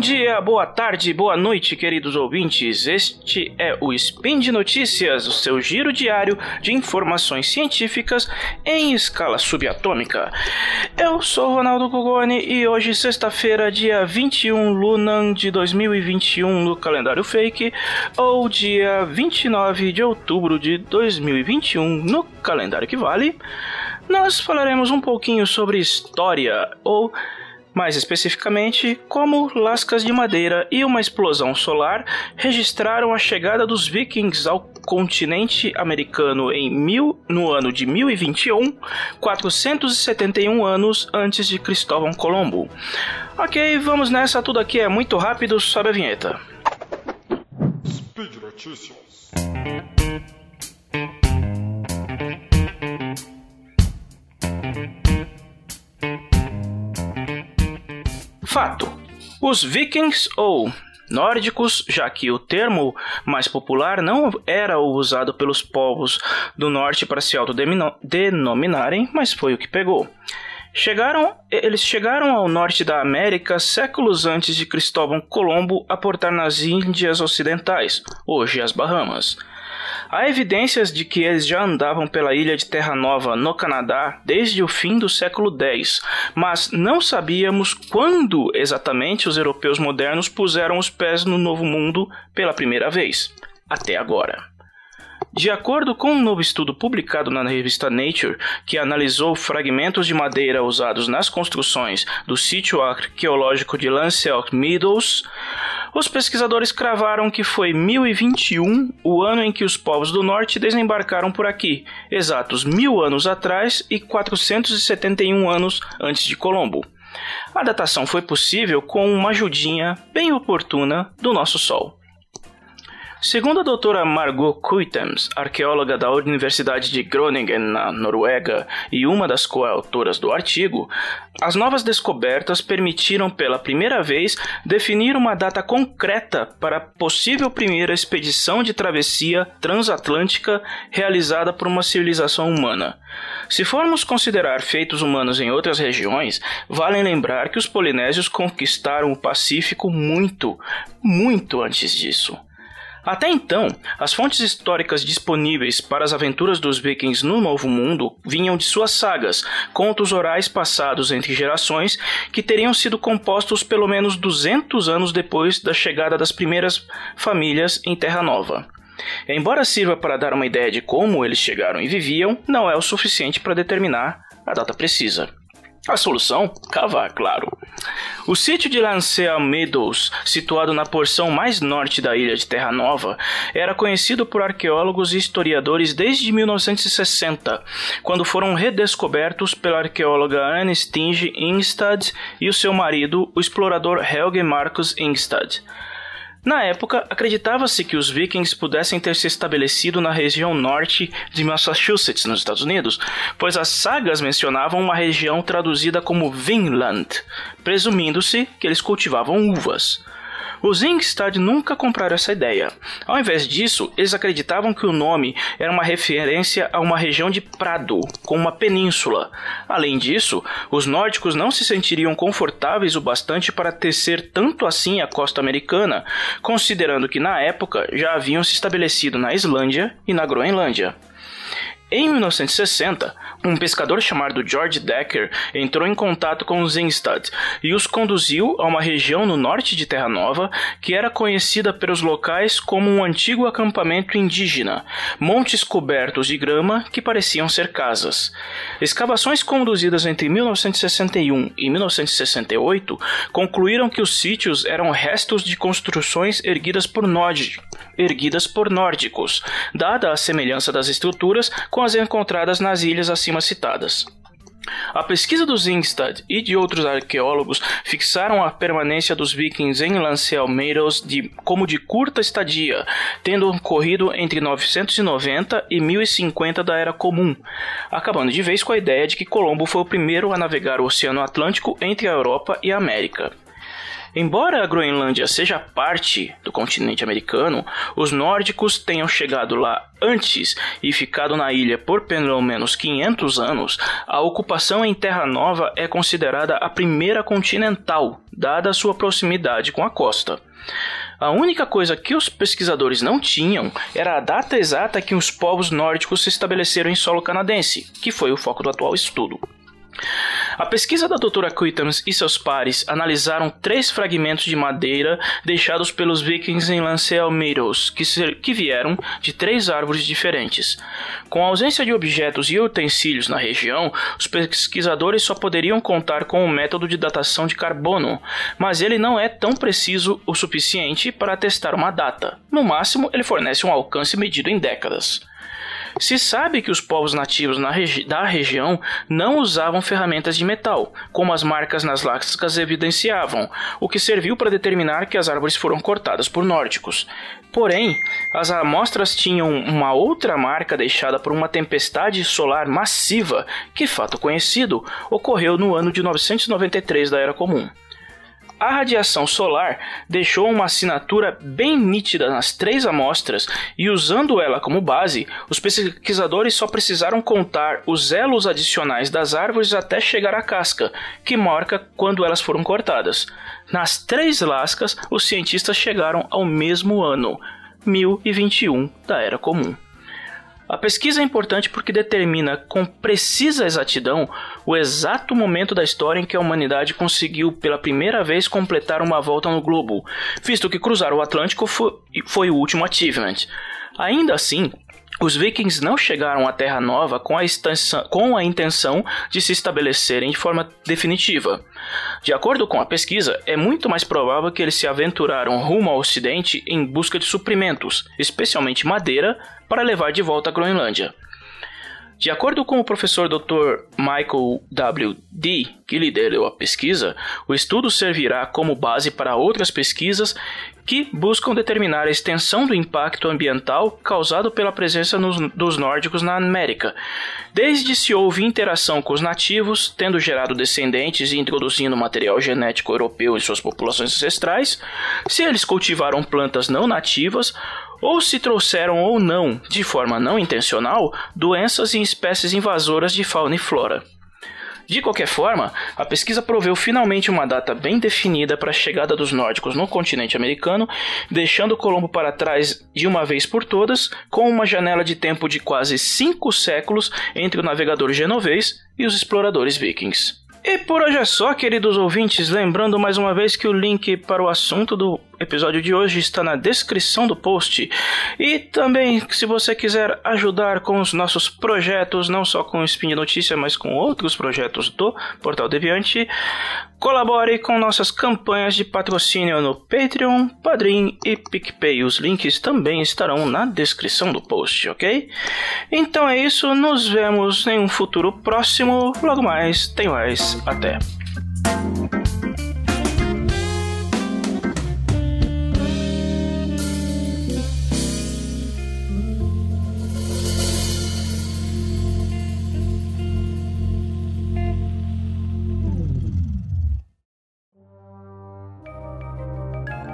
dia, boa tarde, boa noite, queridos ouvintes. Este é o Spin de Notícias, o seu giro diário de informações científicas em escala subatômica. Eu sou Ronaldo Gugoni e hoje, sexta-feira, dia 21 Lunan de 2021 no calendário fake, ou dia 29 de outubro de 2021 no calendário que vale, nós falaremos um pouquinho sobre história ou mais especificamente, como lascas de madeira e uma explosão solar registraram a chegada dos vikings ao continente americano em mil, no ano de 1021, 471 anos antes de Cristóvão Colombo. Ok, vamos nessa, tudo aqui é muito rápido, sobe a vinheta. Speed Notícias. Fato: os vikings ou nórdicos, já que o termo mais popular não era usado pelos povos do norte para se autodenominarem, mas foi o que pegou. Chegaram, eles chegaram ao norte da América séculos antes de Cristóvão Colombo aportar nas Índias Ocidentais, hoje as Bahamas. Há evidências de que eles já andavam pela ilha de Terra Nova, no Canadá, desde o fim do século X, mas não sabíamos quando exatamente os europeus modernos puseram os pés no Novo Mundo pela primeira vez. Até agora. De acordo com um novo estudo publicado na revista Nature, que analisou fragmentos de madeira usados nas construções do sítio arqueológico de Lancelot Meadows, os pesquisadores cravaram que foi 1021 o ano em que os povos do norte desembarcaram por aqui, exatos mil anos atrás e 471 anos antes de Colombo. A datação foi possível com uma ajudinha bem oportuna do nosso Sol. Segundo a doutora Margot Kuytens, arqueóloga da Universidade de Groningen, na Noruega, e uma das coautoras do artigo, as novas descobertas permitiram pela primeira vez definir uma data concreta para a possível primeira expedição de travessia transatlântica realizada por uma civilização humana. Se formos considerar feitos humanos em outras regiões, vale lembrar que os polinésios conquistaram o Pacífico muito, muito antes disso. Até então, as fontes históricas disponíveis para as aventuras dos vikings no Novo Mundo vinham de suas sagas, contos orais passados entre gerações que teriam sido compostos pelo menos 200 anos depois da chegada das primeiras famílias em Terra Nova. Embora sirva para dar uma ideia de como eles chegaram e viviam, não é o suficiente para determinar a data precisa. A solução? Cavar, claro. O sítio de Lancea Meadows, situado na porção mais norte da ilha de Terra Nova, era conhecido por arqueólogos e historiadores desde 1960, quando foram redescobertos pela arqueóloga Anne Stinge Ingstad e o seu marido, o explorador Helge Marcus Ingstad. Na época, acreditava-se que os vikings pudessem ter se estabelecido na região norte de Massachusetts, nos Estados Unidos, pois as sagas mencionavam uma região traduzida como Vinland, presumindo-se que eles cultivavam uvas. Os Ingstad nunca compraram essa ideia. Ao invés disso, eles acreditavam que o nome era uma referência a uma região de prado, com uma península. Além disso, os nórdicos não se sentiriam confortáveis o bastante para tecer tanto assim a costa americana, considerando que na época já haviam se estabelecido na Islândia e na Groenlândia. Em 1960, um pescador chamado George Decker entrou em contato com os Ingstad e os conduziu a uma região no norte de Terra Nova que era conhecida pelos locais como um antigo acampamento indígena, montes cobertos de grama que pareciam ser casas. Escavações conduzidas entre 1961 e 1968 concluíram que os sítios eram restos de construções erguidas por nórdicos, erguidas por nórdicos, dada a semelhança das estruturas com as encontradas nas ilhas acima citadas. A pesquisa dos Ingstad e de outros arqueólogos fixaram a permanência dos vikings em de, como de curta estadia, tendo ocorrido entre 990 e 1050 da Era Comum, acabando de vez com a ideia de que Colombo foi o primeiro a navegar o Oceano Atlântico entre a Europa e a América. Embora a Groenlândia seja parte do continente americano, os nórdicos tenham chegado lá antes e ficado na ilha por pelo menos 500 anos, a ocupação em Terra Nova é considerada a primeira continental, dada sua proximidade com a costa. A única coisa que os pesquisadores não tinham era a data exata que os povos nórdicos se estabeleceram em solo canadense, que foi o foco do atual estudo. A pesquisa da doutora Quittens e seus pares analisaram três fragmentos de madeira deixados pelos vikings em Lancel Meadows, que, que vieram de três árvores diferentes. Com a ausência de objetos e utensílios na região, os pesquisadores só poderiam contar com o método de datação de carbono, mas ele não é tão preciso o suficiente para testar uma data. No máximo, ele fornece um alcance medido em décadas. Se sabe que os povos nativos regi da região não usavam ferramentas de metal, como as marcas nas lascas evidenciavam, o que serviu para determinar que as árvores foram cortadas por nórdicos. Porém, as amostras tinham uma outra marca deixada por uma tempestade solar massiva, que, fato conhecido, ocorreu no ano de 993 da Era Comum. A radiação solar deixou uma assinatura bem nítida nas três amostras e, usando ela como base, os pesquisadores só precisaram contar os elos adicionais das árvores até chegar à casca, que marca quando elas foram cortadas. Nas três lascas, os cientistas chegaram ao mesmo ano, 1021 da Era Comum. A pesquisa é importante porque determina com precisa exatidão o exato momento da história em que a humanidade conseguiu pela primeira vez completar uma volta no globo, visto que cruzar o Atlântico foi, foi o último achievement. Ainda assim, os vikings não chegaram à Terra Nova com a, com a, intenção de se estabelecerem de forma definitiva. De acordo com a pesquisa, é muito mais provável que eles se aventuraram rumo ao Ocidente em busca de suprimentos, especialmente madeira, para levar de volta à Groenlândia. De acordo com o professor Dr. Michael W. D., que liderou a pesquisa, o estudo servirá como base para outras pesquisas que buscam determinar a extensão do impacto ambiental causado pela presença nos, dos nórdicos na América, desde se houve interação com os nativos, tendo gerado descendentes e introduzindo material genético europeu em suas populações ancestrais, se eles cultivaram plantas não nativas ou se trouxeram ou não, de forma não intencional, doenças e espécies invasoras de fauna e flora. De qualquer forma, a pesquisa proveu finalmente uma data bem definida para a chegada dos nórdicos no continente americano, deixando Colombo para trás de uma vez por todas, com uma janela de tempo de quase cinco séculos entre o navegador genovês e os exploradores vikings. E por hoje é só, queridos ouvintes, lembrando mais uma vez que o link para o assunto do episódio de hoje está na descrição do post. E também, se você quiser ajudar com os nossos projetos, não só com o Spin de Notícia, mas com outros projetos do Portal Deviante, colabore com nossas campanhas de patrocínio no Patreon, Padrim e PicPay. Os links também estarão na descrição do post, ok? Então é isso, nos vemos em um futuro próximo. Logo mais, tem mais. Até!